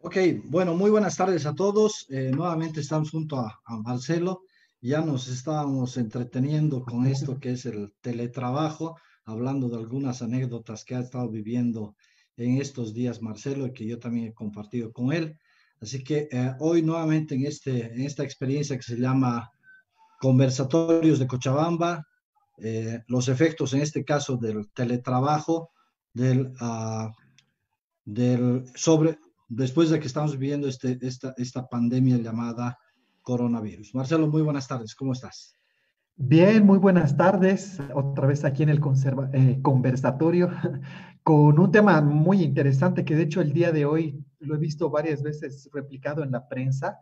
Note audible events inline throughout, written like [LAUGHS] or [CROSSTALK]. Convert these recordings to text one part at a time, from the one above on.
Ok, bueno, muy buenas tardes a todos. Eh, nuevamente estamos junto a, Marcelo. Ya nos estábamos entreteniendo con esto que es el teletrabajo, hablando de algunas anécdotas que ha estado viviendo en estos días Marcelo y que yo también he compartido con él. Así que eh, hoy nuevamente en, este, en esta experiencia que se llama Conversatorios de Cochabamba, eh, los efectos en este caso del teletrabajo, del, uh, del sobre, después de que estamos viviendo este, esta, esta pandemia llamada coronavirus. Marcelo, muy buenas tardes, ¿cómo estás? Bien, muy buenas tardes. Otra vez aquí en el eh, conversatorio [LAUGHS] con un tema muy interesante que de hecho el día de hoy lo he visto varias veces replicado en la prensa,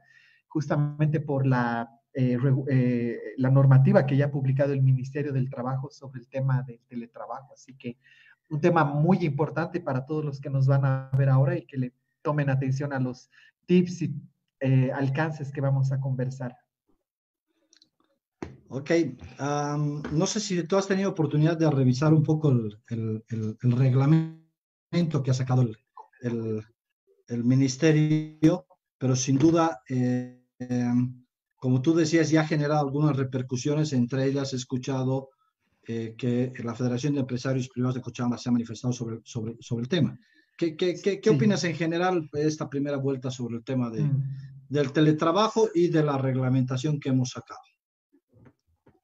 justamente por la, eh, eh, la normativa que ya ha publicado el Ministerio del Trabajo sobre el tema del teletrabajo. Así que un tema muy importante para todos los que nos van a ver ahora y que le tomen atención a los tips y eh, alcances que vamos a conversar. Ok, no sé si tú has tenido oportunidad de revisar un poco el, reglamento que ha sacado el, ministerio, pero sin duda, eh, como tú decías, ya ha generado algunas repercusiones, entre ellas he escuchado eh, que la Federación de Empresarios Privados de Cochabamba se ha manifestado sobre el tema. ¿Qué, qué, opinas en general de esta primera vuelta sobre el tema de, mm. del teletrabajo y de la reglamentación que hemos sacado?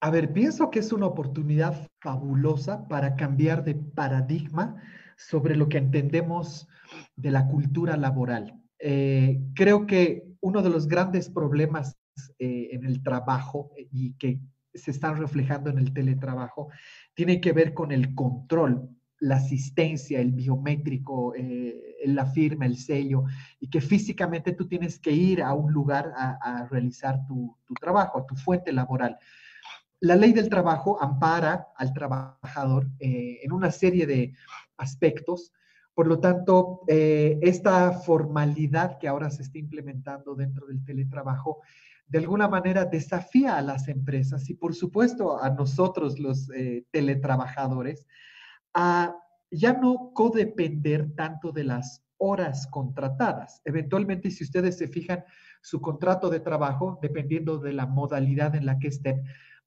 A ver, pienso que es una oportunidad fabulosa para cambiar de paradigma sobre lo que entendemos de la cultura laboral. Eh, creo que uno de los grandes problemas eh, en el trabajo y que se están reflejando en el teletrabajo tiene que ver con el control la asistencia, el biométrico, eh, la firma, el sello, y que físicamente tú tienes que ir a un lugar a, realizar tu, trabajo, tu fuente laboral. La ley del trabajo ampara al trabajador eh, en una serie de aspectos. Por lo tanto, eh, esta formalidad que ahora se está implementando dentro del teletrabajo, de alguna manera desafía a las empresas y por supuesto a nosotros los teletrabajadores a ya no codepender tanto de las horas contratadas. Eventualmente, si ustedes se fijan, su contrato de trabajo, dependiendo de la modalidad en la que estén,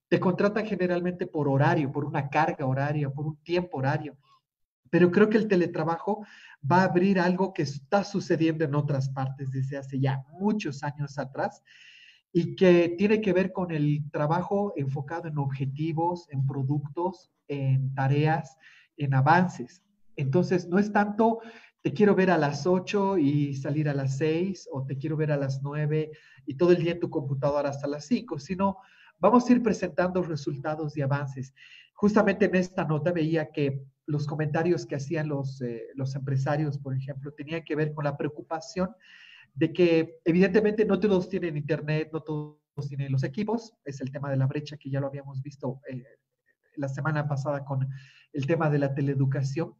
te contratan generalmente por horario, por una carga horaria, por un tiempo horario. Pero creo que el teletrabajo va a abrir algo que está sucediendo en otras partes desde hace ya muchos años atrás y que tiene que ver con el trabajo enfocado en objetivos, en productos, en tareas, en avances. Entonces, no es tanto te quiero ver a las 8 y salir a las 6 o te quiero ver a las 9 y todo el día en tu computadora hasta las 5, sino vamos a ir presentando resultados y avances. Justamente en esta nota veía que los comentarios que hacían los, eh, los empresarios, por ejemplo, tenían que ver con la preocupación de que evidentemente no todos tienen internet, no todos tienen los equipos, es el tema de la brecha que ya lo habíamos visto eh, la semana pasada con el tema de la teleeducación.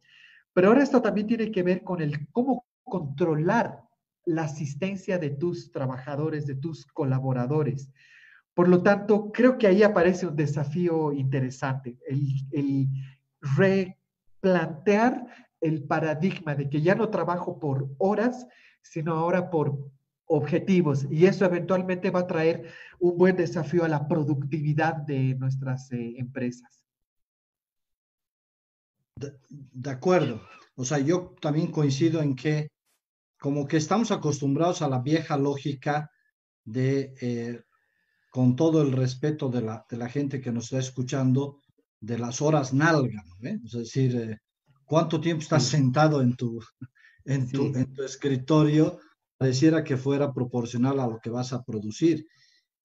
Pero ahora esto también tiene que ver con el cómo controlar la asistencia de tus trabajadores, de tus colaboradores. Por lo tanto, creo que ahí aparece un desafío interesante, el, replantear el paradigma de que ya no trabajo por horas, sino ahora por objetivos. Y eso eventualmente va a traer un buen desafío a la productividad de nuestras eh, empresas. De, acuerdo. O sea, yo también coincido en que como que estamos acostumbrados a la vieja lógica de, eh, con todo el respeto de la, de la, gente que nos está escuchando, de las horas nalga, ¿eh? es decir, eh, cuánto tiempo estás sentado en tu, en, tu, en tu escritorio, pareciera que fuera proporcional a lo que vas a producir.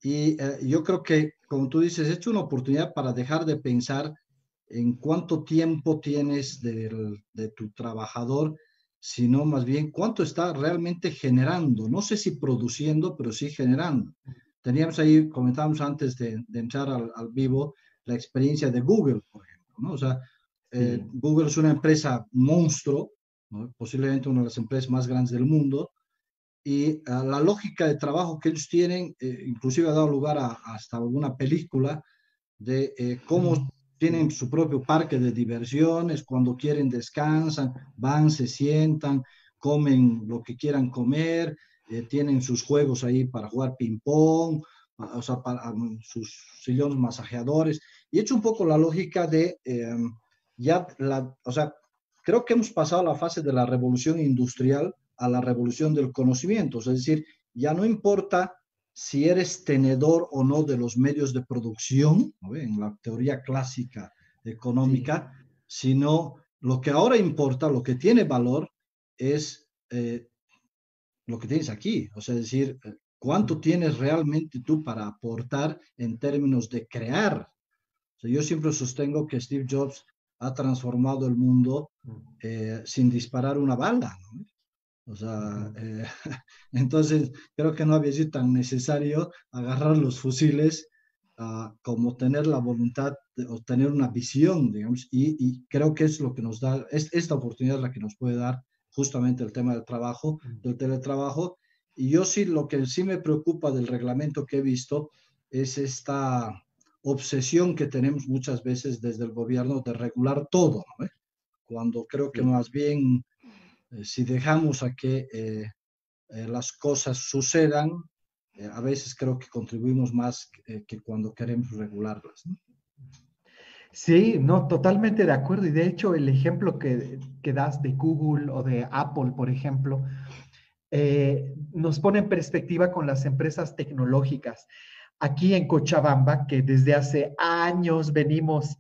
Y yo creo que, como tú dices, es una oportunidad para dejar de pensar en cuánto tiempo tienes de tu trabajador, sino más bien cuánto está realmente generando. No sé si produciendo, pero sí generando. Teníamos ahí, comentábamos antes de, entrar al, vivo, la experiencia de Google, por ejemplo. ¿no? O sea, eh, Google es una empresa monstruo, posiblemente una de las empresas más grandes del mundo, y ah, la lógica de trabajo que ellos tienen, eh, inclusive ha dado lugar a, hasta alguna película de eh, cómo tienen su propio parque de diversiones, cuando quieren descansan, van, se sientan, comen lo que quieran comer, eh, tienen sus juegos ahí para jugar ping-pong, o sea, para um, sus sillones masajeadores. Y hecho un poco la lógica de em, ya, la, o sea, creo que hemos pasado la fase de la revolución industrial a la revolución del conocimiento, es decir, ya no importa si eres tenedor o no de los medios de producción, en la teoría clásica económica, sino lo que ahora importa, lo que tiene valor, es eh, lo que tienes aquí, o sea, es decir, eh, cuánto tienes realmente tú para aportar en términos de crear. yo siempre sostengo que Steve Jobs ha transformado el mundo eh, sin disparar una bala. O sea, eh, [LAUGHS] entonces creo que no había sido tan necesario agarrar los fusiles uh, como tener la voluntad de, o tener una visión, digamos, y, y, creo que es lo que nos da, es, esta oportunidad es la que nos puede dar justamente el tema del trabajo, del teletrabajo. Y yo sí, lo que sí me preocupa del reglamento que he visto es esta obsesión que tenemos muchas veces desde el gobierno de regular todo, ¿no? cuando creo que más bien si dejamos a que eh, eh, las cosas sucedan, a veces creo que contribuimos más que cuando queremos regularlas. Sí, no, totalmente de acuerdo. Y de hecho, el ejemplo que, que das de Google o de Apple, por ejemplo, nos pone en perspectiva con las empresas tecnológicas. Aquí en Cochabamba, que desde hace años venimos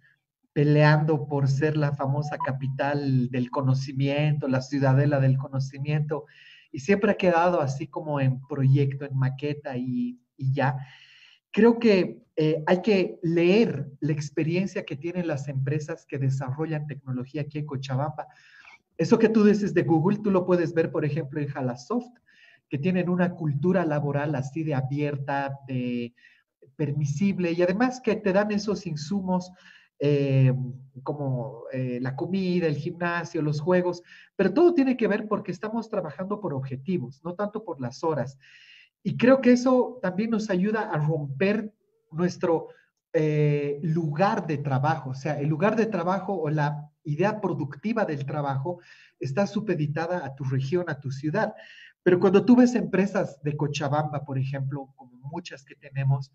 peleando por ser la famosa capital del conocimiento, la ciudadela del conocimiento, y siempre ha quedado así como en proyecto, en maqueta y, ya. Creo que eh, hay que leer la experiencia que tienen las empresas que desarrollan tecnología aquí en Cochabamba. Eso que tú dices de Google, tú lo puedes ver, por ejemplo, en Halasoft, que tienen una cultura laboral así de abierta, de permisible, y además que te dan esos insumos eh, como eh, la comida, el gimnasio, los juegos, pero todo tiene que ver porque estamos trabajando por objetivos, no tanto por las horas. Y creo que eso también nos ayuda a romper nuestro eh, lugar de trabajo, o sea, el lugar de trabajo o la idea productiva del trabajo está supeditada a tu región, a tu ciudad. Pero cuando tú ves empresas de Cochabamba, por ejemplo, como muchas que tenemos,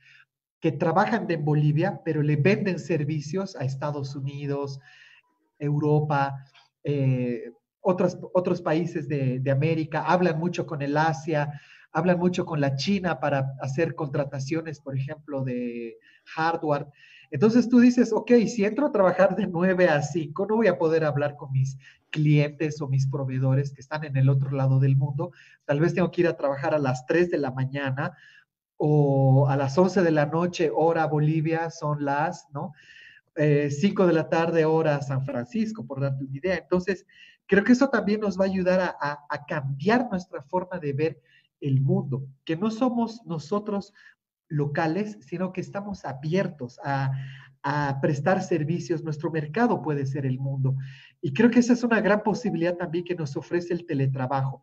que trabajan en Bolivia, pero le venden servicios a Estados Unidos, Europa, eh, otros, otros países de, de, América, hablan mucho con el Asia, hablan mucho con la China para hacer contrataciones, por ejemplo, de hardware. Entonces tú dices, ok, si entro a trabajar de 9 a 5, no voy a poder hablar con mis clientes o mis proveedores que están en el otro lado del mundo. Tal vez tengo que ir a trabajar a las 3 de la mañana o a las 11 de la noche, hora Bolivia, son las, ¿no? 5 eh, de la tarde, hora San Francisco, por darte una idea. Entonces, creo que eso también nos va a ayudar a, a, cambiar nuestra forma de ver el mundo, que no somos nosotros locales, sino que estamos abiertos a, a prestar servicios. Nuestro mercado puede ser el mundo. Y creo que esa es una gran posibilidad también que nos ofrece el teletrabajo.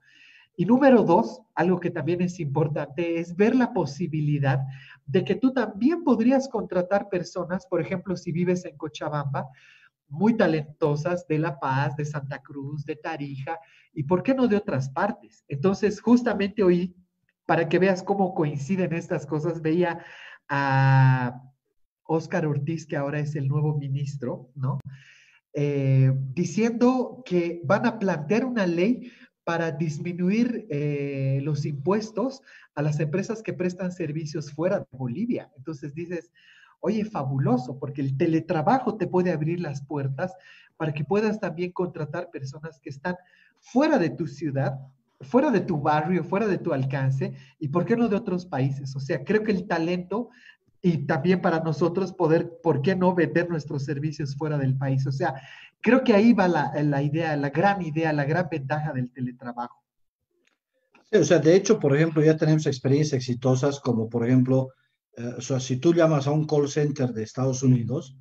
Y número dos, algo que también es importante, es ver la posibilidad de que tú también podrías contratar personas, por ejemplo, si vives en Cochabamba, muy talentosas de La Paz, de Santa Cruz, de Tarija, y por qué no de otras partes. Entonces, justamente hoy, para que veas cómo coinciden estas cosas, veía a Óscar Ortiz, que ahora es el nuevo ministro, ¿no? Eh, diciendo que van a plantear una ley para disminuir eh, los impuestos a las empresas que prestan servicios fuera de Bolivia. Entonces dices, oye, fabuloso, porque el teletrabajo te puede abrir las puertas para que puedas también contratar personas que están fuera de tu ciudad, fuera de tu barrio, fuera de tu alcance, y por qué no de otros países. O sea, creo que el talento y también para nosotros poder, ¿por qué no vender nuestros servicios fuera del país? O sea, creo que ahí va la, la idea, la gran idea, la gran ventaja del teletrabajo. Sí, o sea, de hecho, por ejemplo, ya tenemos experiencias exitosas como, por ejemplo, eh, o sea, si tú llamas a un call center de Estados Unidos,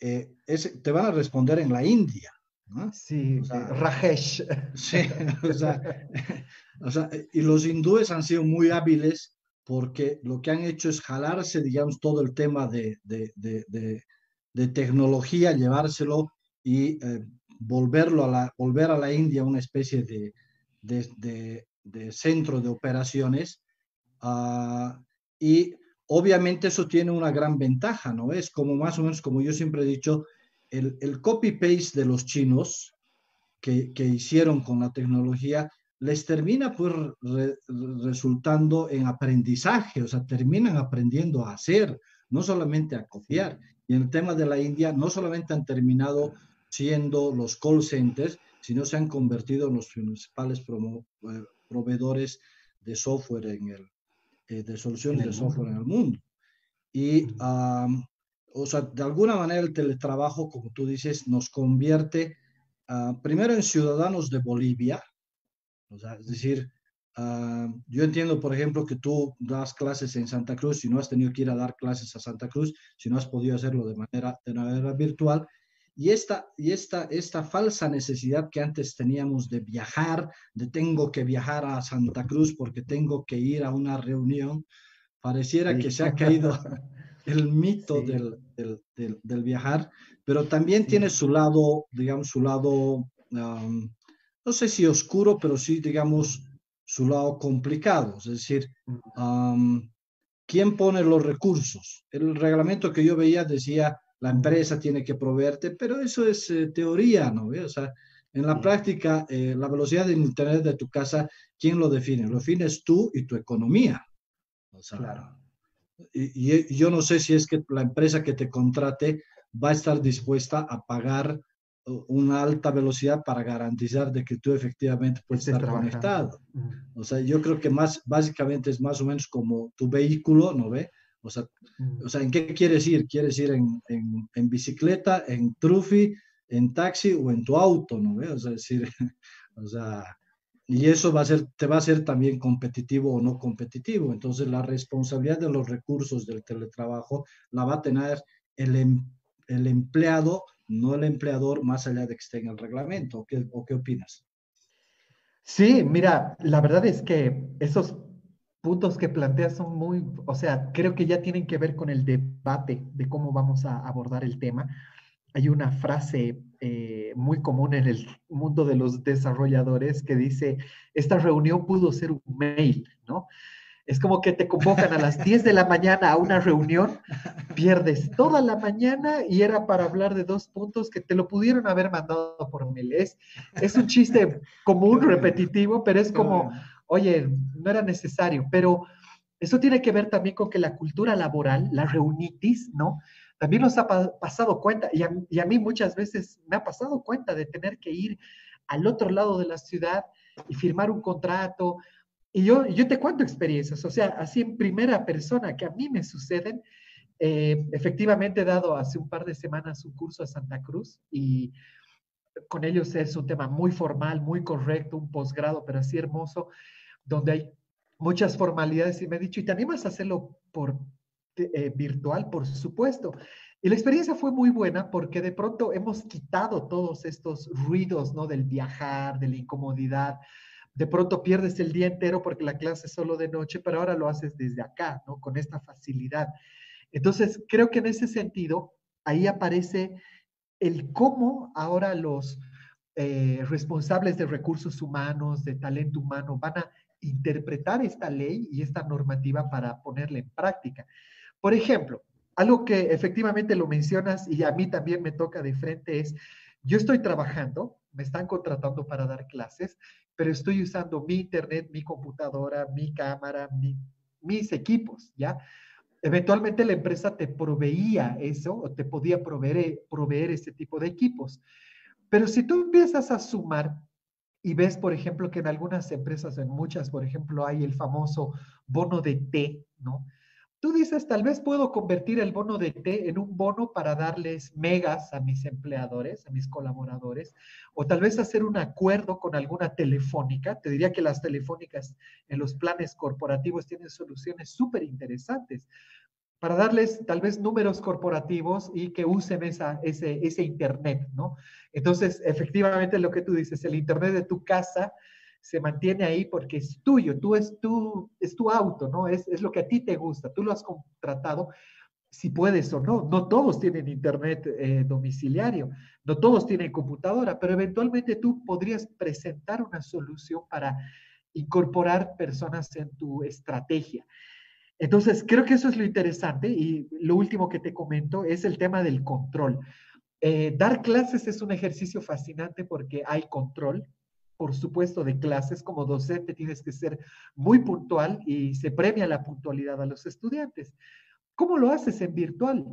eh, te van a responder en la India. ¿no? Sí, Rajesh. Sí, o sea, o sea, y los hindúes han sido muy hábiles porque lo que han hecho es jalarse, digamos, todo el tema de, de, de, de tecnología, llevárselo y eh, volverlo a la, volver a la India una especie de, de, centro de operaciones. Ah, y obviamente eso tiene una gran ventaja, ¿no? Es como más o menos, como yo siempre he dicho, el, el copy-paste de los chinos que, que, hicieron con la tecnología les termina pues resultando en aprendizaje, o sea, terminan aprendiendo a hacer, no solamente a copiar. Y en el tema de la India, no solamente han terminado siendo los call centers, sino se han convertido en los principales eh, proveedores de software en el, eh, de soluciones de software en el mundo. Y, o sea, de alguna manera el teletrabajo, como tú dices, nos convierte ah, primero en ciudadanos de Bolivia, o sea, es decir, Ah, yo entiendo, por ejemplo, que tú das clases en Santa Cruz, si no has tenido que ir a dar clases a Santa Cruz, si no has podido hacerlo de manera, de manera virtual, y esta, y esta, esta falsa necesidad que antes teníamos de viajar, de tengo que viajar a Santa Cruz porque tengo que ir a una reunión, pareciera que se ha caído [LAUGHS] el mito del, del, del, viajar, pero también tiene su lado, digamos, su lado, no sé si oscuro, pero sí, digamos, su lado complicado, es decir, ¿quién pone los recursos? El reglamento que yo veía decía, la empresa tiene que proveerte, pero eso es eh, teoría, ¿no? O sea, en la práctica, eh, la velocidad de Internet de tu casa, ¿quién lo define? Lo defines tú y tu economía. O sea, claro. y, y, yo no sé si es que la empresa que te contrate va a estar dispuesta a pagar una alta velocidad para garantizar de que tú efectivamente puedes estar conectado. O sea, yo creo que más, básicamente es más o menos como tu vehículo, ¿no ve? O sea, o sea ¿en qué quieres ir? ¿Quieres ir en, en, en, bicicleta, en trufi, en taxi o en tu auto, ¿no ve? O sea, decir, [LAUGHS] o sea, y eso va a ser, te va a ser también competitivo o no competitivo. Entonces, la responsabilidad de los recursos del teletrabajo la va a tener el, em, el empleado no el empleador, más allá de que esté en el reglamento. ¿Qué, ¿O qué opinas? Sí, mira, la verdad es que esos puntos que planteas son muy, o sea, creo que ya tienen que ver con el debate de cómo vamos a abordar el tema. Hay una frase eh, muy común en el mundo de los desarrolladores que dice, esta reunión pudo ser un mail, ¿no? Es como que te convocan a las 10 de la mañana a una reunión, pierdes toda la mañana y era para hablar de dos puntos que te lo pudieron haber mandado por mail. Es, un chiste común, repetitivo, pero es como, oye, no era necesario. Pero eso tiene que ver también con que la cultura laboral, la reunitis, ¿no? También nos ha pasado cuenta, y a, mí muchas veces me ha pasado cuenta de tener que ir al otro lado de la ciudad y firmar un contrato, y yo, yo te cuento experiencias, o sea, así en primera persona que a mí me suceden. Eh, efectivamente he dado hace un par de semanas un curso a Santa Cruz y con ellos es un tema muy formal, muy correcto, un posgrado, pero así hermoso, donde hay muchas formalidades y me he dicho, ¿y te animas a hacerlo por eh, virtual? Por supuesto. Y la experiencia fue muy buena porque de pronto hemos quitado todos estos ruidos, ¿no? Del viajar, de la incomodidad, de pronto pierdes el día entero porque la clase es solo de noche, pero ahora lo haces desde acá, ¿no? Con esta facilidad. Entonces, creo que en ese sentido, ahí aparece el cómo ahora los eh, responsables de recursos humanos, de talento humano, van a interpretar esta ley y esta normativa para ponerla en práctica. Por ejemplo, algo que efectivamente lo mencionas y a mí también me toca de frente es, yo estoy trabajando, me están contratando para dar clases, pero estoy usando mi internet, mi computadora, mi cámara, mis equipos, ¿ya? Eventualmente la empresa te proveía eso o te podía proveer, proveer ese tipo de equipos. Pero si tú empiezas a sumar y ves, por ejemplo, que en algunas empresas, en muchas, por ejemplo, hay el famoso bono de té, ¿no? Tú dices, tal vez puedo convertir el bono de té en un bono para darles megas a mis empleadores, a mis colaboradores, o tal vez hacer un acuerdo con alguna telefónica. Te diría que las telefónicas en los planes corporativos tienen soluciones súper interesantes para darles tal vez números corporativos y que usen esa, ese, ese Internet, ¿no? Entonces, efectivamente, lo que tú dices, el Internet de tu casa se mantiene ahí porque es tuyo, tú es tu, es tu auto, ¿no? Es, es lo que a ti te gusta, tú lo has contratado. si puedes o no. No todos tienen internet eh, domiciliario, no todos tienen computadora, pero eventualmente tú podrías presentar una solución para incorporar personas en tu estrategia. Entonces, creo que eso es lo interesante y lo último que te comento es el tema del control. Eh, dar clases es un ejercicio fascinante porque hay control, por supuesto, de clases. Como docente tienes que ser muy puntual y se premia la puntualidad a los estudiantes. ¿Cómo lo haces en virtual?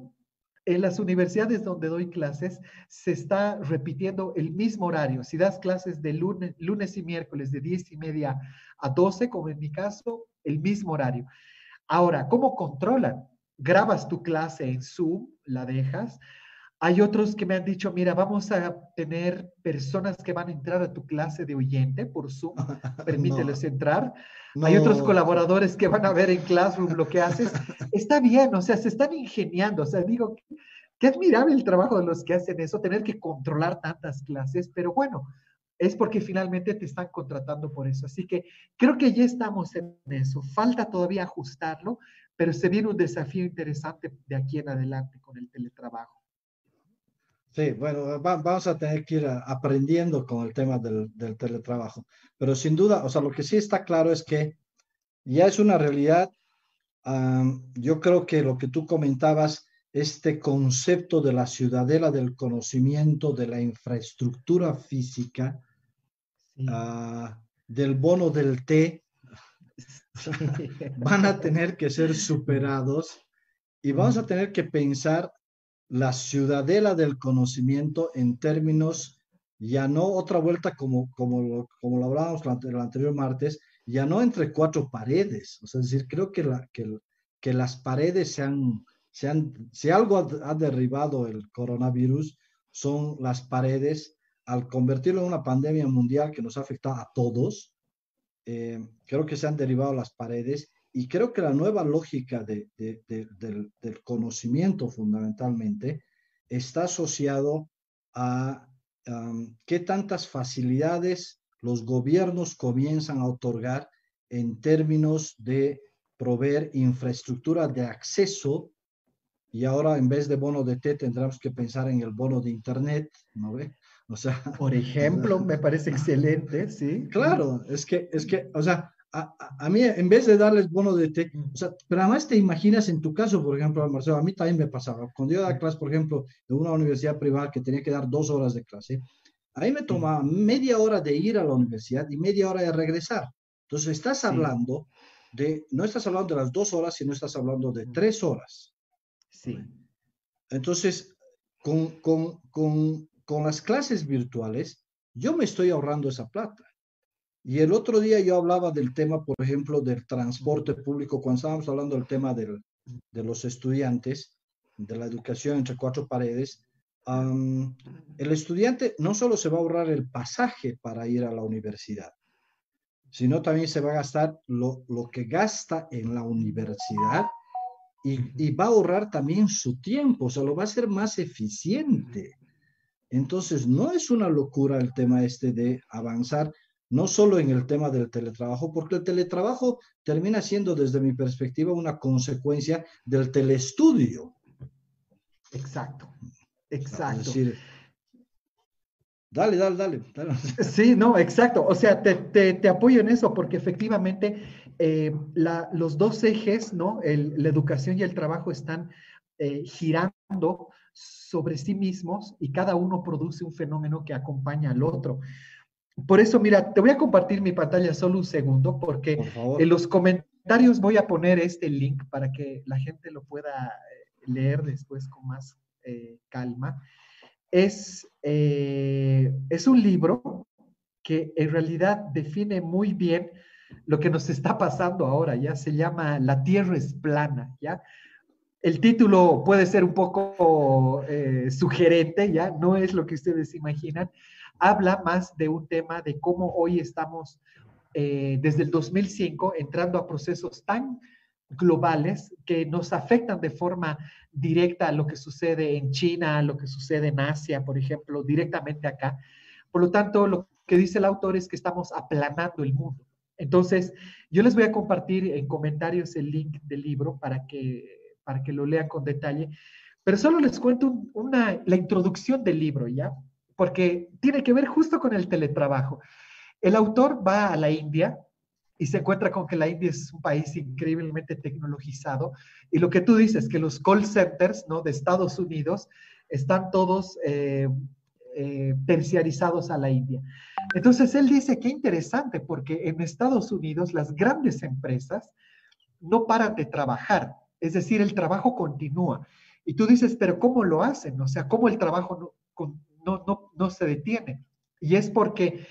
En las universidades donde doy clases se está repitiendo el mismo horario. Si das clases de lunes, lunes y miércoles de 10 y media a 12, como en mi caso, el mismo horario. Ahora, ¿cómo controlan? Grabas tu clase en Zoom, la dejas, hay otros que me han dicho, mira, vamos a tener personas que van a entrar a tu clase de oyente por Zoom, [LAUGHS] permíteles entrar. Hay otros colaboradores que van a ver en Classroom lo que haces. [LAUGHS] Está bien, o sea, se están ingeniando, o sea, digo, qué admirable el trabajo de los que hacen eso, tener que controlar tantas clases, pero bueno, es porque finalmente te están contratando por eso. Así que creo que ya estamos en eso. Falta todavía ajustarlo, pero se viene un desafío interesante de aquí en adelante con el teletrabajo. Sí, bueno, vamos a tener que ir aprendiendo con el tema del, teletrabajo. Pero sin duda, o sea, lo que sí está claro es que ya es una realidad. yo creo que lo que tú comentabas, este concepto de la ciudadela del conocimiento, de la infraestructura física, ah, del bono del té, [LAUGHS] van a tener que ser superados y vamos a tener que pensar la ciudadela del conocimiento en términos, ya no otra vuelta como, como, como lo hablábamos el anterior martes, ya no entre cuatro paredes. Es decir, creo que, que, que las paredes se han, se han, si algo ha, derribado el coronavirus, son las paredes. Al convertirlo en una pandemia mundial que nos ha afectado a todos, eh, creo que se han derivado las paredes y creo que la nueva lógica de, del, conocimiento fundamentalmente está asociado a qué tantas facilidades los gobiernos comienzan a otorgar en términos de proveer infraestructura de acceso y ahora en vez de bono de T tendremos que pensar en el bono de Internet, ¿no ve? O sea, por ejemplo, [LAUGHS] me parece excelente, sí. Claro, es que, es que, o sea, a, mí, en vez de darles bono de té, o sea, pero además te imaginas en tu caso, por ejemplo, Marcelo, a mí también me pasaba. Cuando yo daba clase, por ejemplo, en una universidad privada que tenía que dar dos horas de clase, ahí me tomaba media hora de ir a la universidad y media hora de regresar. Entonces, estás hablando de, no estás hablando de las dos horas, sino estás hablando de tres horas. Sí. Entonces, con, con, con, con las clases virtuales, yo me estoy ahorrando esa plata. Y el otro día yo hablaba del tema, por ejemplo, del transporte público, cuando estábamos hablando del tema de los estudiantes, de la educación entre cuatro paredes. el estudiante no solo se va a ahorrar el pasaje para ir a la universidad, sino también se va a gastar lo, que gasta en la universidad y, y, va a ahorrar también su tiempo, o sea, lo va a hacer más eficiente. Entonces, no es una locura el tema este de avanzar no solo en el tema del teletrabajo, porque el teletrabajo termina siendo desde mi perspectiva una consecuencia del telestudio. Exacto, exacto. dale, dale, dale, [LAUGHS] Sí, no, exacto. O sea, te, apoyo en eso porque efectivamente eh, los dos ejes, ¿no? la educación y el trabajo están eh, girando sobre sí mismos y cada uno produce un fenómeno que acompaña al otro. Por eso, mira, te voy a compartir mi pantalla solo un segundo, porque en los comentarios voy a poner este link para que la gente lo pueda eh, leer después con más eh, calma. Es, eh, es un libro que en realidad define muy bien lo que nos está pasando ahora, ya se llama La Tierra es plana, ¿ya? El título puede ser un poco sugerente, ¿ya? No es lo que ustedes imaginan, habla más de un tema de cómo hoy estamos eh, desde el 2005 entrando a procesos tan globales que nos afectan de forma directa a lo que sucede en China, a lo que sucede en Asia, por ejemplo, directamente acá. Por lo tanto, lo que dice el autor es que estamos aplanando el mundo. Entonces, yo les voy a compartir en comentarios el link del libro para que para que lo lean con detalle. Pero solo les cuento una, la introducción del libro, ¿ya? Porque tiene que ver justo con el teletrabajo. El autor va a la India y se encuentra con que la India es un país increíblemente tecnologizado. Y lo que tú dices, que los call centers ¿no? de Estados Unidos están todos eh, eh, terciarizados a la India. Entonces él dice que interesante porque en Estados Unidos las grandes empresas no paran de trabajar, es decir, el trabajo continúa. Y tú dices, pero ¿cómo lo hacen? O sea, ¿cómo el trabajo no, no, no, no se detiene? Y es porque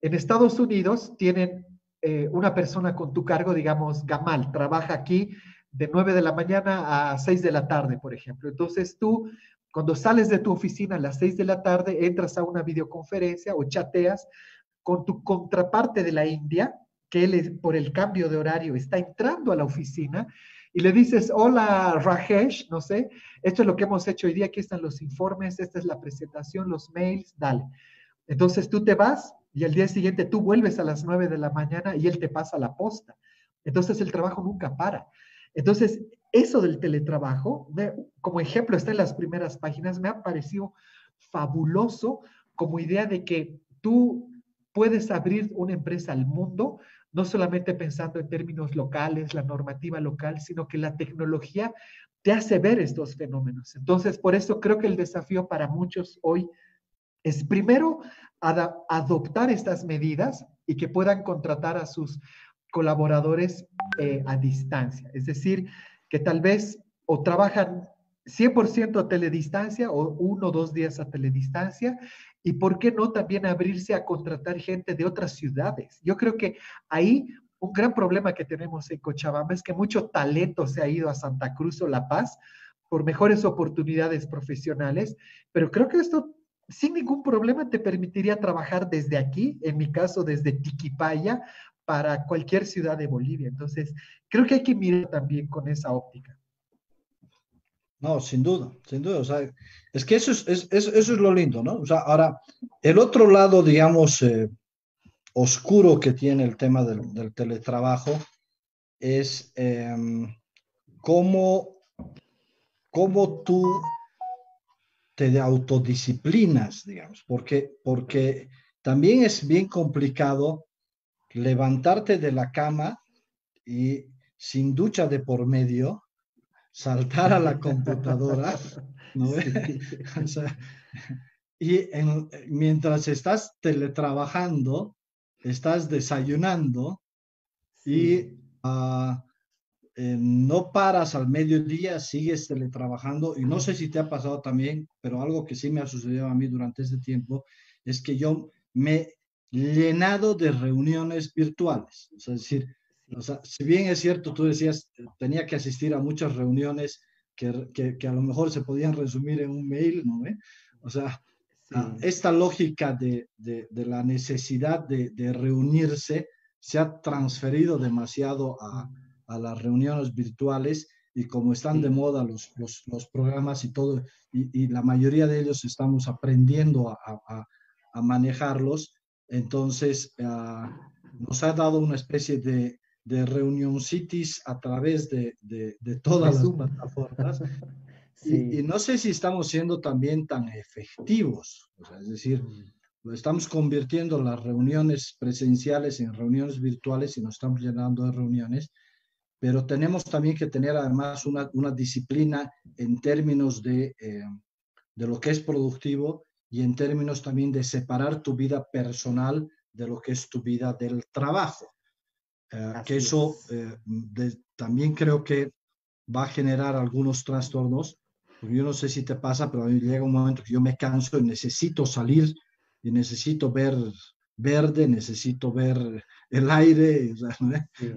en Estados Unidos tienen eh, una persona con tu cargo, digamos, Gamal, trabaja aquí de 9 de la mañana a 6 de la tarde, por ejemplo. Entonces tú, cuando sales de tu oficina a las 6 de la tarde, entras a una videoconferencia o chateas con tu contraparte de la India, que él por el cambio de horario está entrando a la oficina y le dices, hola Rajesh, no sé, esto es lo que hemos hecho hoy día, aquí están los informes, esta es la presentación, los mails, dale. Entonces tú te vas y al día siguiente tú vuelves a las 9 de la mañana y él te pasa la posta. Entonces el trabajo nunca para. Entonces, eso del teletrabajo, como ejemplo, está en las primeras páginas, me ha parecido fabuloso como idea de que tú puedes abrir una empresa al mundo, no solamente pensando en términos locales, la normativa local, sino que la tecnología te hace ver estos fenómenos. Entonces, por eso creo que el desafío para muchos hoy es primero adoptar estas medidas y que puedan contratar a sus colaboradores eh, a distancia. Es decir, que tal vez o trabajan 100% a teledistancia o uno o dos días a teledistancia y por qué no también abrirse a contratar gente de otras ciudades. Yo creo que ahí un gran problema que tenemos en Cochabamba es que mucho talento se ha ido a Santa Cruz o La Paz por mejores oportunidades profesionales, pero creo que esto sin ningún problema te permitiría trabajar desde aquí, en mi caso desde Tiquipaya, para cualquier ciudad de Bolivia. Entonces, creo que hay que mirar también con esa óptica. No, sin duda, sin duda. O sea, es que eso es, eso es lo lindo, ¿no? O sea, ahora, el otro lado, digamos, eh, oscuro que tiene el tema del, teletrabajo es em, cómo, cómo tú te autodisciplinas, digamos, porque, porque también es bien complicado levantarte de la cama y sin ducha de por medio, saltar a la computadora, ¿no? [LAUGHS] [LAUGHS] y mientras estás teletrabajando, estás desayunando y ah, eh, no paras al mediodía, sigues teletrabajando y no sé si te ha pasado también, pero algo que sí me ha sucedido a mí durante este tiempo es que yo me he llenado de reuniones virtuales. es decir, si bien es cierto, tú decías, tenía que asistir a muchas reuniones que, que, a lo mejor se podían resumir en un mail, ¿no? O sea, ah, esta lógica de, de, de la necesidad de, de reunirse se ha transferido demasiado a a las reuniones virtuales y como están de moda los, los, los programas y todo, y, y, la mayoría de ellos estamos aprendiendo a, a, a manejarlos, entonces ah, nos ha dado una especie de, de reunión cities a través de, de, de todas las plataformas. [LAUGHS] Y, y, no sé si estamos siendo también tan efectivos, o sea, es decir, lo estamos convirtiendo las reuniones presenciales en reuniones virtuales y nos estamos llenando de reuniones pero tenemos también que tener además una, una disciplina en términos de, eh, de lo que es productivo y en términos también de separar tu vida personal de lo que es tu vida del trabajo. Eh, que eso eh, también creo que va a generar algunos trastornos. Yo no sé si te pasa, pero a mí llega un momento que yo me canso y necesito salir y necesito ver verde, necesito ver el aire,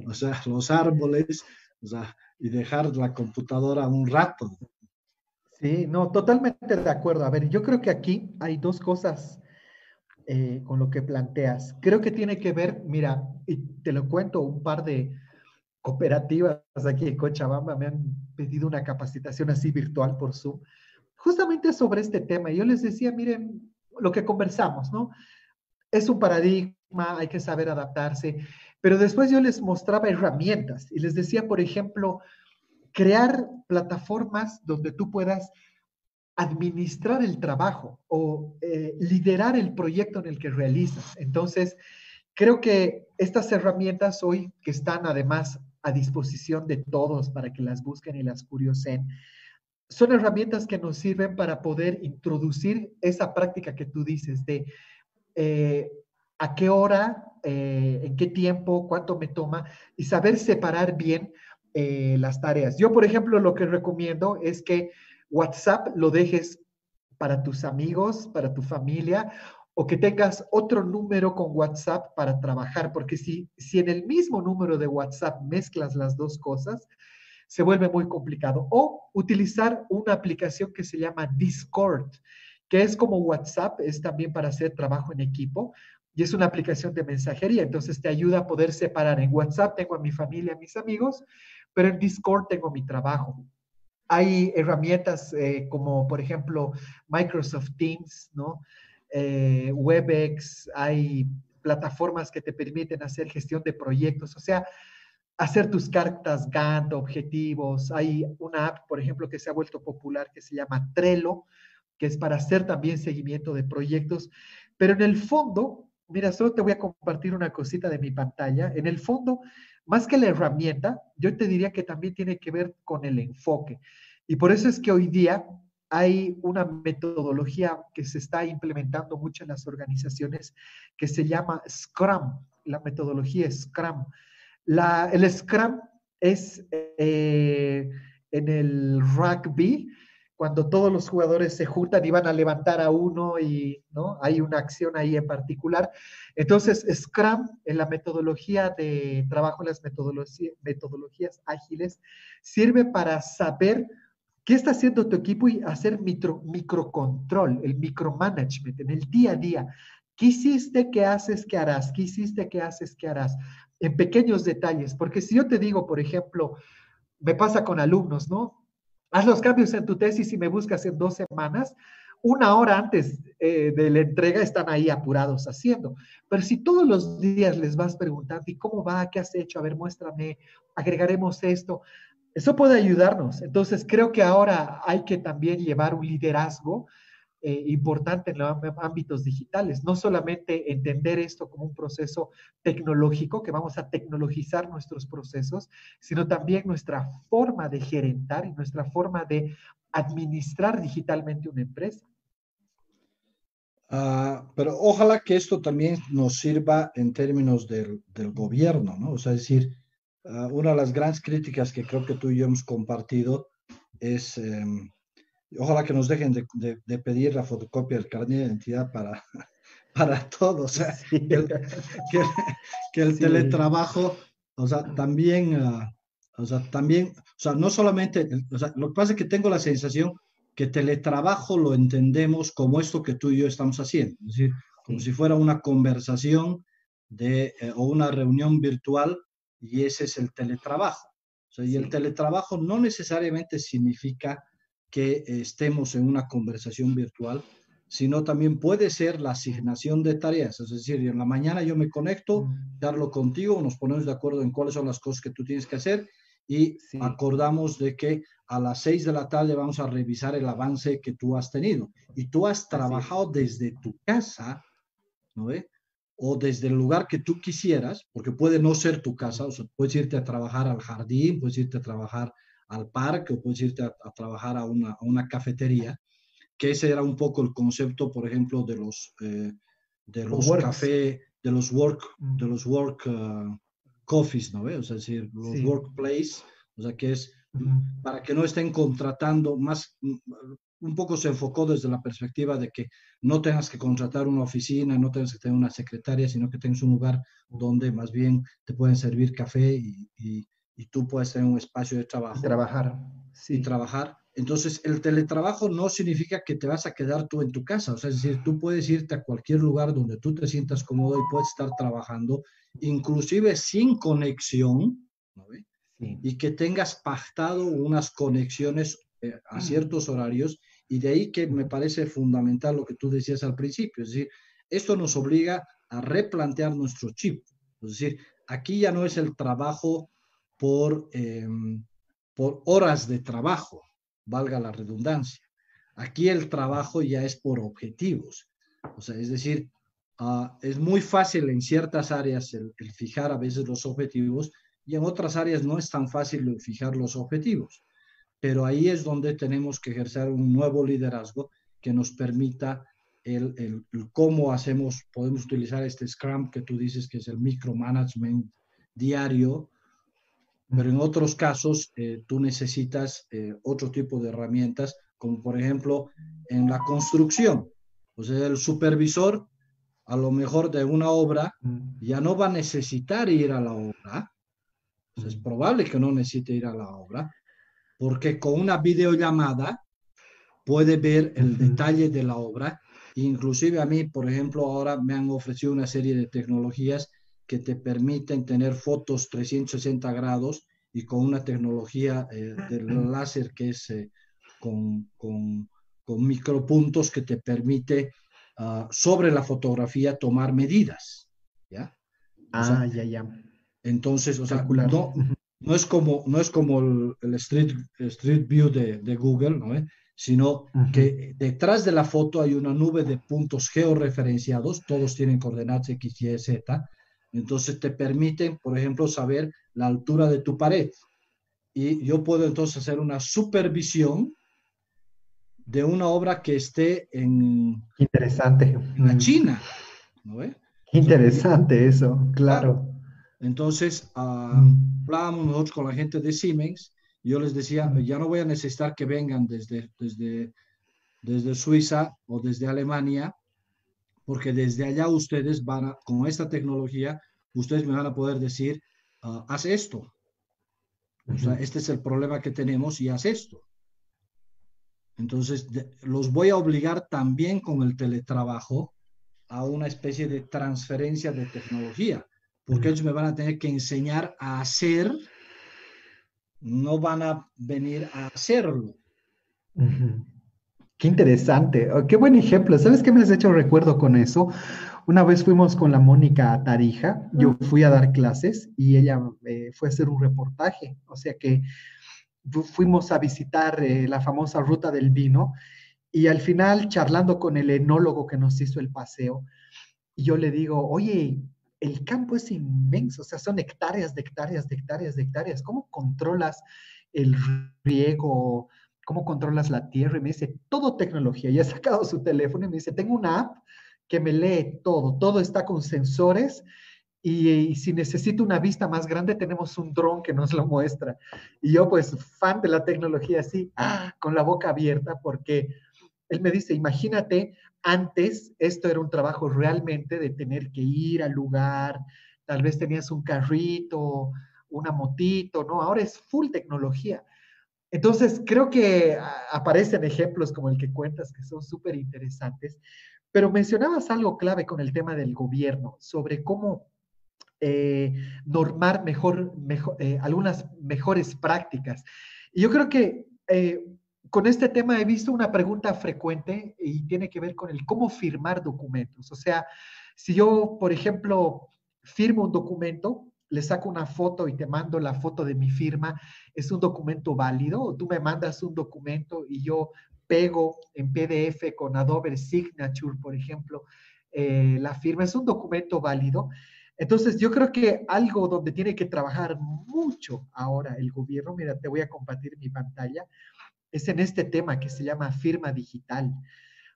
o sea, los árboles, o sea, y dejar la computadora un rato. Sí, no, totalmente de acuerdo. A ver, yo creo que aquí hay dos cosas eh, con lo que planteas. Creo que tiene que ver, mira, y te lo cuento, un par de cooperativas aquí en Cochabamba me han pedido una capacitación así virtual por Zoom, justamente sobre este tema. Yo les decía, miren, lo que conversamos, ¿no? es un paradigma, hay que saber adaptarse. Pero después yo les mostraba herramientas y les decía, por ejemplo, crear plataformas donde tú puedas administrar el trabajo o eh, liderar el proyecto en el que realizas. Entonces, creo que estas herramientas hoy que están además a disposición de todos para que las busquen y las curiosen, son herramientas que nos sirven para poder introducir esa práctica que tú dices de eh, a qué hora, eh, en qué tiempo, cuánto me toma y saber separar bien las tareas. Yo, por ejemplo, lo que recomiendo es que WhatsApp lo dejes para tus amigos, para tu familia, o que tengas otro número con WhatsApp para trabajar, porque si, si en el mismo número de WhatsApp mezclas las dos cosas, se vuelve muy complicado. O utilizar una aplicación que se llama Discord, que es como WhatsApp, es también para hacer trabajo en equipo, y es una aplicación de mensajería, entonces te ayuda a poder separar. En WhatsApp tengo a mi familia, a mis amigos, pero en Discord tengo mi trabajo. Hay herramientas eh, como, por ejemplo, Microsoft Teams, ¿no? Eh, WebEx, hay plataformas que te permiten hacer gestión de proyectos, o sea, hacer tus cartas Gantt, objetivos. Hay una app, por ejemplo, que se ha vuelto popular que se llama Trello, que es para hacer también seguimiento de proyectos. Pero en el fondo, mira, solo te voy a compartir una cosita de mi pantalla. En el fondo, más que la herramienta, yo te diría que también tiene que ver con el enfoque. Y por eso es que hoy día hay una metodología que se está implementando mucho en las organizaciones que se llama Scrum, la metodología Scrum. El Scrum es eh, en el rugby, cuando todos los jugadores se juntan y van a levantar a uno y ¿no? hay una acción ahí en particular. Entonces, Scrum en la metodología de trabajo en las metodologías, ágiles sirve para saber qué está haciendo tu equipo y hacer micro, microcontrol, el micromanagement en el día a día. ¿Qué hiciste? ¿Qué haces? ¿Qué harás? ¿Qué hiciste? ¿Qué haces? ¿Qué harás? En pequeños detalles, porque si yo te digo, por ejemplo, me pasa con alumnos, ¿no? Haz los cambios en tu tesis y me buscas en dos semanas, una hora antes eh, de la entrega están ahí apurados haciendo. Pero si todos los días les vas preguntando, ¿y cómo va? ¿Qué has hecho? A ver, muéstrame, agregaremos esto. Eso puede ayudarnos. Entonces, creo que ahora hay que también llevar un liderazgo eh, importante en los ámbitos digitales. No solamente entender esto como un proceso tecnológico, que vamos a tecnologizar nuestros procesos, sino también nuestra forma de gerentar y nuestra forma de administrar digitalmente una empresa. Ah, pero ojalá que esto también nos sirva en términos del, gobierno, ¿no? O sea, es decir, ah, una de las grandes críticas que creo que tú y yo hemos compartido es em, Ojalá que nos dejen de, pedir la fotocopia del carnet de identidad para, [LAUGHS] para todos. que, el, teletrabajo, o sea, también, ah, o sea, también, o sea, no solamente, o sea, lo que pasa es que tengo la sensación que teletrabajo lo entendemos como esto que tú y yo estamos haciendo, es decir, como si fuera una conversación de, eh, o una reunión virtual y ese es el teletrabajo. O sea, y el teletrabajo no necesariamente significa que estemos en una conversación virtual, sino también puede ser la asignación de tareas. Es decir, en la mañana yo me conecto, darlo contigo, nos ponemos de acuerdo en cuáles son las cosas que tú tienes que hacer y acordamos de que a las seis de la tarde vamos a revisar el avance que tú has tenido. Y tú has trabajado desde tu casa, ¿no ve? O desde el lugar que tú quisieras, porque puede no ser tu casa, o sea, puedes irte a trabajar al jardín, puedes irte a trabajar al parque o puedes irte a, trabajar a una, a una, cafetería, que ese era un poco el concepto, por ejemplo, de los, eh, de los café, de los work, de los work uh, coffees, ¿no? O sea, es decir, los workplace, o sea, que es para que no estén contratando más, mm, un poco se enfocó desde la perspectiva de que no tengas que contratar una oficina, no tengas que tener una secretaria, sino que tengas un lugar donde más bien te pueden servir café y y tú puedes tener un espacio de trabajo. Trabajar. Sí. Y trabajar. Entonces, el teletrabajo no significa que te vas a quedar tú en tu casa. O sea, es decir, tú puedes irte a cualquier lugar donde tú te sientas cómodo y puedes estar trabajando, inclusive sin conexión, ¿no? y que tengas pactado unas conexiones eh, a ciertos horarios. Y de ahí que me parece fundamental lo que tú decías al principio. Es decir, esto nos obliga a replantear nuestro chip. Es decir, aquí ya no es el trabajo por, em, por horas de trabajo, valga la redundancia. Aquí el trabajo ya es por objetivos. O sea, es decir, ah, es muy fácil en ciertas áreas el, fijar a veces los objetivos y en otras áreas no es tan fácil fijar los objetivos. Pero ahí es donde tenemos que ejercer un nuevo liderazgo que nos permita el, el, cómo hacemos, podemos utilizar este Scrum que tú dices que es el micromanagement diario, pero en otros casos eh, tú necesitas eh, otro tipo de herramientas, como por ejemplo en la construcción. O sea, el supervisor a lo mejor de una obra ya no va a necesitar ir a la obra. es probable que no necesite ir a la obra, porque con una videollamada puede ver el detalle de la obra. Inclusive a mí, por ejemplo, ahora me han ofrecido una serie de tecnologías que te permiten tener fotos 360 grados y con una tecnología eh, del láser que es eh, con, con, con, micropuntos que te permite ah, sobre la fotografía tomar medidas. ¿ya? ah, ya, ya. Entonces, o sea, no, no, es como, no es como el, Street, Street View de, de Google, ¿no? sino que detrás de la foto hay una nube de puntos georreferenciados, todos tienen coordenadas X, Y, Z, entonces te permiten, por ejemplo, saber la altura de tu pared. Y yo puedo entonces hacer una supervisión de una obra que esté en... Interesante. En la China. ¿no Interesante eso, claro. Entonces, uh, hablábamos nosotros con la gente de Siemens. Yo les decía, ya no voy a necesitar que vengan desde, desde, desde Suiza o desde Alemania porque desde allá ustedes van a, con esta tecnología, ustedes me van a poder decir, uh, haz esto. O sea, este es el problema que tenemos y haz esto. Entonces, los voy a obligar también con el teletrabajo a una especie de transferencia de tecnología, porque ellos me van a tener que enseñar a hacer, no van a venir a hacerlo. Qué interesante, oh, qué buen ejemplo. ¿Sabes qué me has hecho recuerdo con eso? Una vez fuimos con la Mónica a Tarija, yo fui a dar clases y ella eh, fue a hacer un reportaje, o sea que fuimos a visitar eh, la famosa ruta del vino y al final charlando con el enólogo que nos hizo el paseo, yo le digo, oye, el campo es inmenso, o sea, son hectáreas de hectáreas de hectáreas de hectáreas, ¿cómo controlas el riego? ¿Cómo controlas la tierra? Y me dice, todo tecnología. Y ha sacado su teléfono y me dice, tengo una app que me lee todo, todo está con sensores y, si necesito una vista más grande tenemos un dron que nos lo muestra. Y yo pues fan de la tecnología así, ah, con la boca abierta porque él me dice, imagínate, antes esto era un trabajo realmente de tener que ir al lugar, tal vez tenías un carrito, una motito, ¿no? Ahora es full tecnología. Entonces, creo que aparecen ejemplos como el que cuentas que son súper interesantes, pero mencionabas algo clave con el tema del gobierno, sobre cómo eh, normar mejor, eh, algunas mejores prácticas. Y yo creo que eh, con este tema he visto una pregunta frecuente y tiene que ver con el cómo firmar documentos. O sea, si yo, por ejemplo, firmo un documento, le saco una foto y te mando la foto de mi firma, ¿es un documento válido? O tú me mandas un documento y yo pego en PDF con Adobe Signature, por ejemplo, eh, la firma, ¿es un documento válido? Entonces, yo creo que algo donde tiene que trabajar mucho ahora el gobierno, mira, te voy a compartir mi pantalla, es en este tema que se llama firma digital.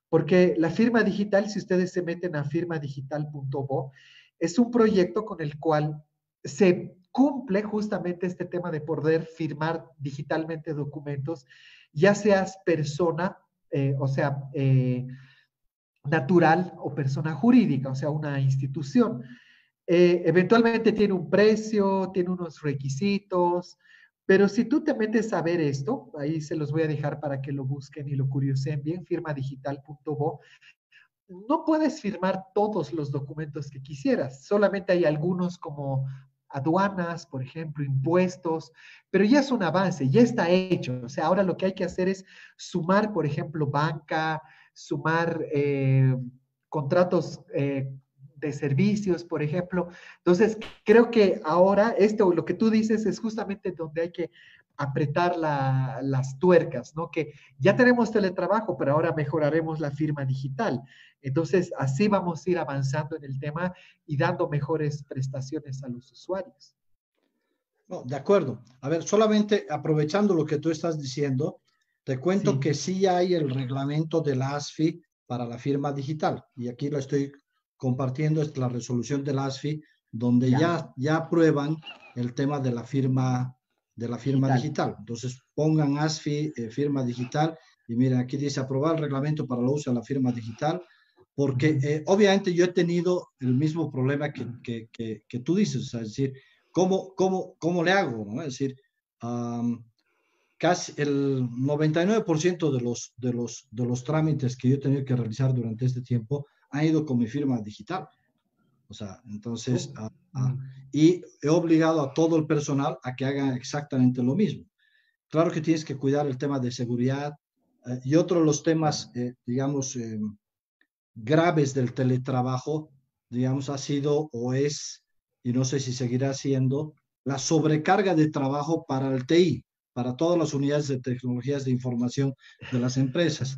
Porque la firma digital, si ustedes se meten a firmadigital.bo, es un proyecto con el cual se cumple justamente este tema de poder firmar digitalmente documentos, ya seas persona, eh, o sea, eh, natural o persona jurídica, o sea, una institución. Eh, eventualmente tiene un precio, tiene unos requisitos, pero si tú te metes a ver esto, ahí se los voy a dejar para que lo busquen y lo curiosen bien, firmadigital.bo, no puedes firmar todos los documentos que quisieras, solamente hay algunos como aduanas, por ejemplo, impuestos, pero ya es un avance, ya está hecho. O sea, ahora lo que hay que hacer es sumar, por ejemplo, banca, sumar eh, contratos eh, de servicios, por ejemplo. Entonces, creo que ahora esto, lo que tú dices, es justamente donde hay que apretar las tuercas, ¿no? Que ya tenemos teletrabajo, pero ahora mejoraremos la firma digital. Entonces, así vamos a ir avanzando en el tema y dando mejores prestaciones a los usuarios. No, de acuerdo. A ver, solamente aprovechando lo que tú estás diciendo, te cuento que sí hay el reglamento de la ASFI para la firma digital. Y aquí lo estoy compartiendo, es la resolución de la ASFI, donde ya, ya, aprueban el tema de la firma, de la firma digital. Entonces, pongan ASFI, eh, firma digital, y miren, aquí dice aprobar el reglamento para el uso de la firma digital, porque eh, obviamente yo he tenido el mismo problema que, que, que, tú dices, es decir, ¿cómo, cómo, cómo le hago? ¿no? Es decir, casi el 99% de los, de, los, de los trámites que yo he tenido que realizar durante este tiempo han ido con mi firma digital. O sea, entonces, ah, ah, y he obligado a todo el personal a que hagan exactamente lo mismo. Claro que tienes que cuidar el tema de seguridad eh, y otro de los temas, eh, digamos, eh, graves del teletrabajo, digamos, ha sido o es, y no sé si seguirá siendo, la sobrecarga de trabajo para el TI para todas las unidades de tecnologías de información de las empresas.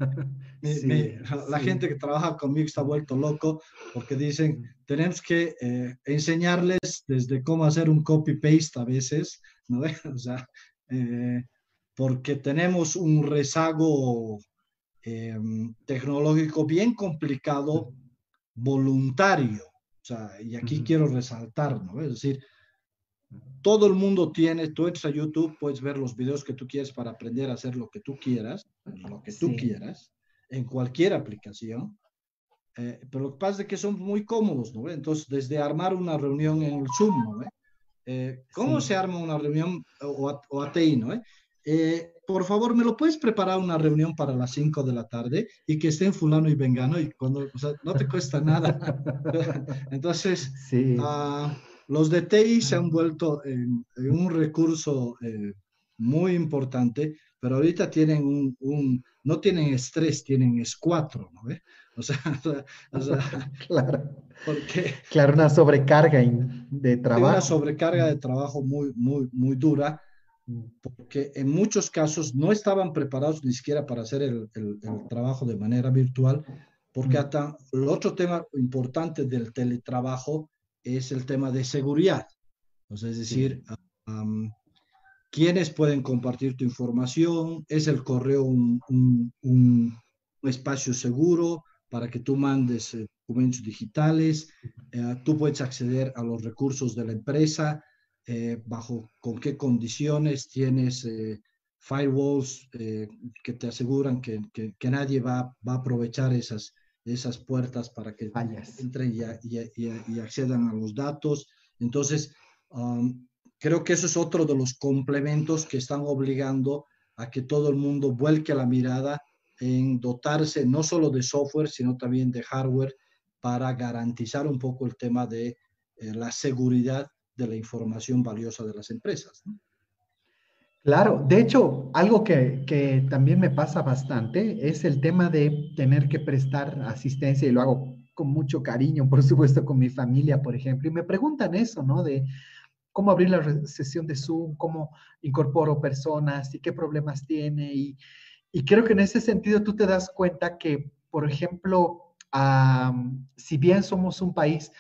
[LAUGHS] la gente que trabaja conmigo está vuelto loco porque dicen, tenemos que eh, enseñarles desde cómo hacer un copy-paste a veces, ¿no? [LAUGHS] O sea, eh, porque tenemos un rezago em, tecnológico bien complicado, voluntario. O sea, y aquí quiero resaltar, ¿no? Es decir, todo el mundo tiene, tú entras a YouTube, puedes ver los videos que tú quieres para aprender a hacer lo que tú quieras, lo que tú quieras, en cualquier aplicación. Eh, pero lo que pasa es que son muy cómodos, ¿no? Entonces, desde armar una reunión en el Zoom, ¿no? Eh, ¿Cómo se arma una reunión o, o ATI, ¿no? Eh, por favor, ¿me lo puedes preparar una reunión para las 5 de la tarde y que estén fulano y vengano y cuando, o sea, no te cuesta nada. [LAUGHS] [LAUGHS] Entonces, sí. Uh, los de TI se han vuelto en, un recurso eh, muy importante, pero ahorita tienen un, no tienen estrés, tienen S4, ¿no? [LAUGHS] O sea, o sea [LAUGHS] claro. Porque, claro, una sobrecarga de trabajo. Una sobrecarga de trabajo muy, muy, muy dura, porque en muchos casos no estaban preparados ni siquiera para hacer el, el, el trabajo de manera virtual, porque hasta el otro tema importante del teletrabajo es el tema de seguridad. es decir, quiénes pueden compartir tu información, es el correo un, espacio seguro para que tú mandes eh, documentos digitales, eh, tú puedes acceder a los recursos de la empresa, eh, bajo con qué condiciones tienes firewalls que te aseguran que, que, nadie va, va, a aprovechar esas, esas puertas para que entren y, accedan a los datos. Entonces, um, creo que eso es otro de los complementos que están obligando a que todo el mundo vuelque la mirada en dotarse no solo de software, sino también de hardware para garantizar un poco el tema de eh, la seguridad de la información valiosa de las empresas. Claro, de hecho, algo que, también me pasa bastante es el tema de tener que prestar asistencia y lo hago con mucho cariño, por supuesto, con mi familia, por ejemplo, y me preguntan eso, ¿no? De cómo abrir la sesión de Zoom, cómo incorporo personas y qué problemas tiene. Y, creo que en ese sentido tú te das cuenta que, por ejemplo, si bien somos un país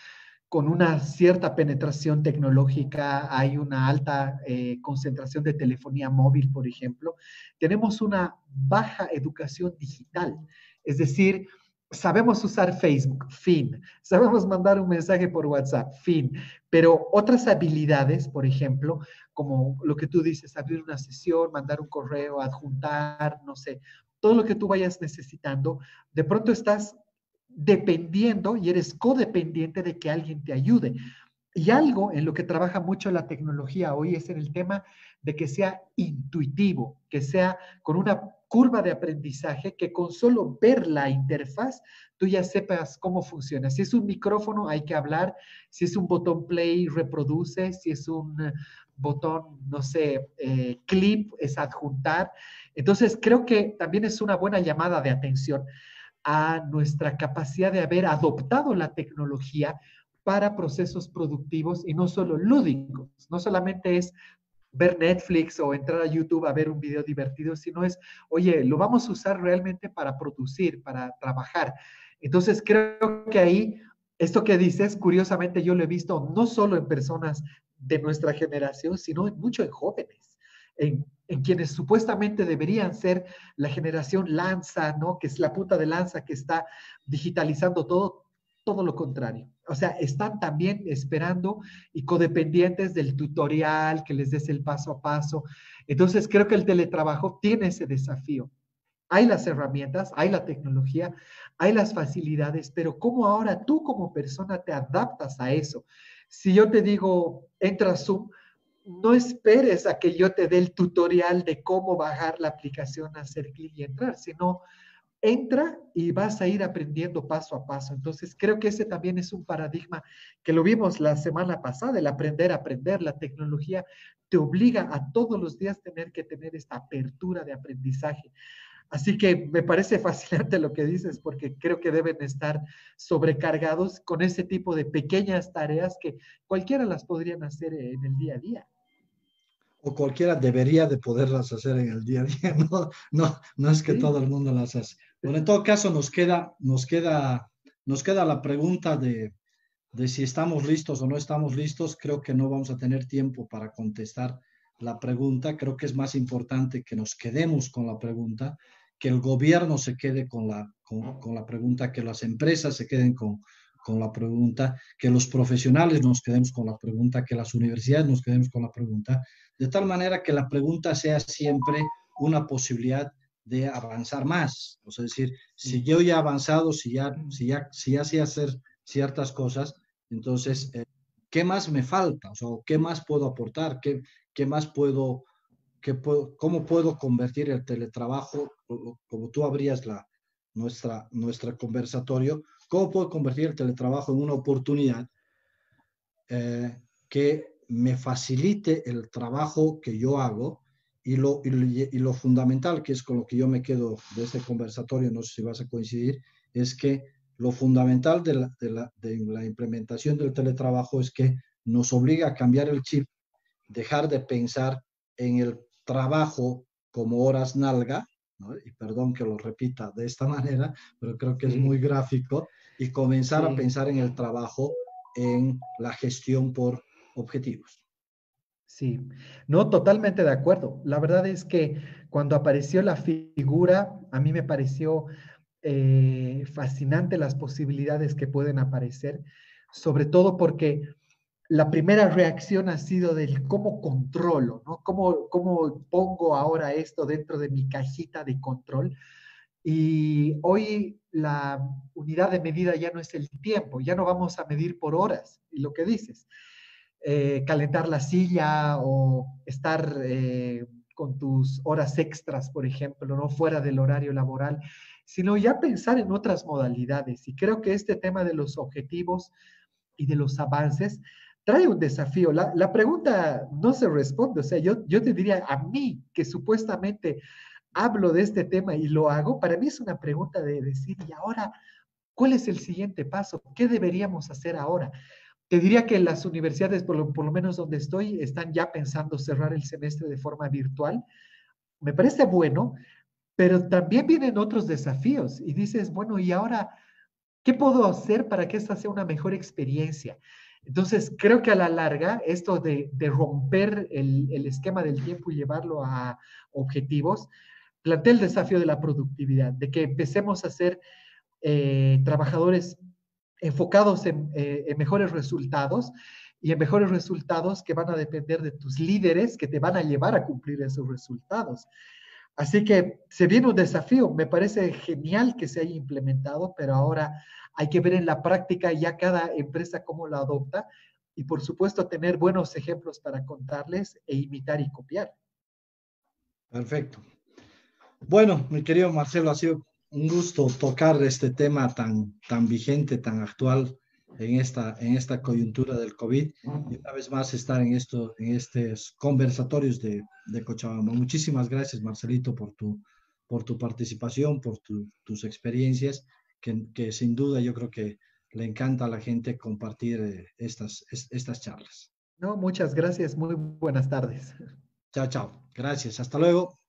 con una cierta penetración tecnológica, hay una alta eh, concentración de telefonía móvil, por ejemplo, tenemos una baja educación digital. Es decir, sabemos usar Facebook, fin. Sabemos mandar un mensaje por WhatsApp, fin. Pero otras habilidades, por ejemplo, como lo que tú dices, abrir una sesión, mandar un correo, adjuntar, no sé, todo lo que tú vayas necesitando, de pronto estás dependiendo y eres codependiente de que alguien te ayude. Y algo en lo que trabaja mucho la tecnología hoy es en el tema de que sea intuitivo, que sea con una curva de aprendizaje, que con solo ver la interfaz tú ya sepas cómo funciona. Si es un micrófono, hay que hablar. Si es un botón play, reproduce. Si es un eh, botón, no sé, eh, clip, es adjuntar. Entonces, creo que también es una buena llamada de atención a nuestra capacidad de haber adoptado la tecnología para procesos productivos y no solo lúdicos. No solamente es ver Netflix o entrar a YouTube a ver un video divertido, sino es, oye, lo vamos a usar realmente para producir, para trabajar. Entonces, creo que ahí, esto que dices, curiosamente yo lo he visto no solo en personas de nuestra generación, sino mucho en jóvenes, en, en, quienes supuestamente deberían ser la generación lanza, ¿no? Que es la punta de lanza que está digitalizando todo, todo lo contrario. O sea, están también esperando y codependientes del tutorial, que les des el paso a paso. Entonces, creo que el teletrabajo tiene ese desafío. Hay las herramientas, hay la tecnología, hay las facilidades, pero ¿cómo ahora tú como persona te adaptas a eso? Si yo te digo, entra a Zoom, no esperes a que yo te dé el tutorial de cómo bajar la aplicación, hacer clic y entrar, sino entra y vas a ir aprendiendo paso a paso. Entonces, creo que ese también es un paradigma que lo vimos la semana pasada, el aprender aprender. La tecnología te obliga a todos los días tener que tener esta apertura de aprendizaje. Así que me parece [LAUGHS] fascinante lo que dices, porque creo que deben estar sobrecargados con ese tipo de pequeñas tareas que cualquiera las podrían hacer en el día a día o cualquiera debería de poderlas hacer en el día a día, [LAUGHS] no, no, no es que todo el mundo las hace. Bueno, en todo caso nos queda, nos queda, nos queda la pregunta de, de si estamos listos o no estamos listos. Creo que no vamos a tener tiempo para contestar la pregunta. Creo que es más importante que nos quedemos con la pregunta, que el gobierno se quede con la, con, con la pregunta, que las empresas se queden con, con la pregunta, que los profesionales nos quedemos con la pregunta, que las universidades nos quedemos con la pregunta, de tal manera que la pregunta sea siempre una posibilidad de avanzar más. O sea, es decir, si yo ya he avanzado, si ya, si ya, si ya sé hacer ciertas cosas, entonces, eh, ¿qué más me falta? O sea, ¿qué más puedo aportar? ¿Qué, qué más puedo, qué puedo, cómo puedo convertir el teletrabajo, como tú abrías la, nuestra, nuestra conversatorio, ¿Cómo puedo convertir el teletrabajo en una oportunidad eh, que me facilite el trabajo que yo hago? Y lo, y, lo, fundamental, que es con lo que yo me quedo de este conversatorio, no sé si vas a coincidir, es que lo fundamental de la, de la, de la implementación del teletrabajo es que nos obliga a cambiar el chip, dejar de pensar en el trabajo como horas nalga, y perdón que lo repita de esta [LAUGHS] manera, pero creo que es muy gráfico, y comenzar a pensar en el trabajo, en la gestión por objetivos. Sí, no, totalmente de acuerdo. La verdad es que cuando apareció la figura, a mí me pareció eh, fascinante las posibilidades que pueden aparecer, sobre todo porque la primera reacción ha sido del cómo controlo, ¿no? ¿Cómo, ¿Cómo pongo ahora esto dentro de mi cajita de control? Y hoy la unidad de medida ya no es el tiempo, ya no vamos a medir por horas, y lo que dices, eh, calentar la silla o estar eh, con tus horas extras, por ejemplo, no fuera del horario laboral, sino ya pensar en otras modalidades. Y creo que este tema de los objetivos y de los avances trae un desafío. La, pregunta no se responde. O sea, yo, yo te diría a mí, que supuestamente hablo de este tema y lo hago, para mí es una pregunta de decir, ¿y ahora cuál es el siguiente paso? ¿Qué deberíamos hacer ahora? Te diría que las universidades, por lo, por lo menos donde estoy, están ya pensando cerrar el semestre de forma virtual. Me parece bueno, pero también vienen otros desafíos y dices, bueno, ¿y ahora qué puedo hacer para que esta sea una mejor experiencia? Entonces, creo que a la larga, esto de, romper el, esquema del tiempo y llevarlo a objetivos, plantea el desafío de la productividad, de que empecemos a ser eh, trabajadores enfocados en, eh, en, mejores resultados y en mejores resultados que van a depender de tus líderes que te van a llevar a cumplir esos resultados. Así que se viene un desafío. Me parece genial que se haya implementado, pero ahora hay que ver en la práctica ya cada empresa cómo lo adopta y por supuesto tener buenos ejemplos para contarles e imitar y copiar. Perfecto. Bueno, mi querido Marcelo, ha sido un gusto tocar este tema tan, tan vigente, tan actual en esta, en esta coyuntura del COVID y una vez más estar en, esto, en estos conversatorios de, de Cochabamba. Muchísimas gracias, Marcelito, por tu, por tu participación, por tus experiencias que, sin duda yo creo que le encanta a la gente compartir eh, estas, estas charlas. No, muchas gracias. Muy buenas tardes. Chao, chao. Gracias. Hasta luego.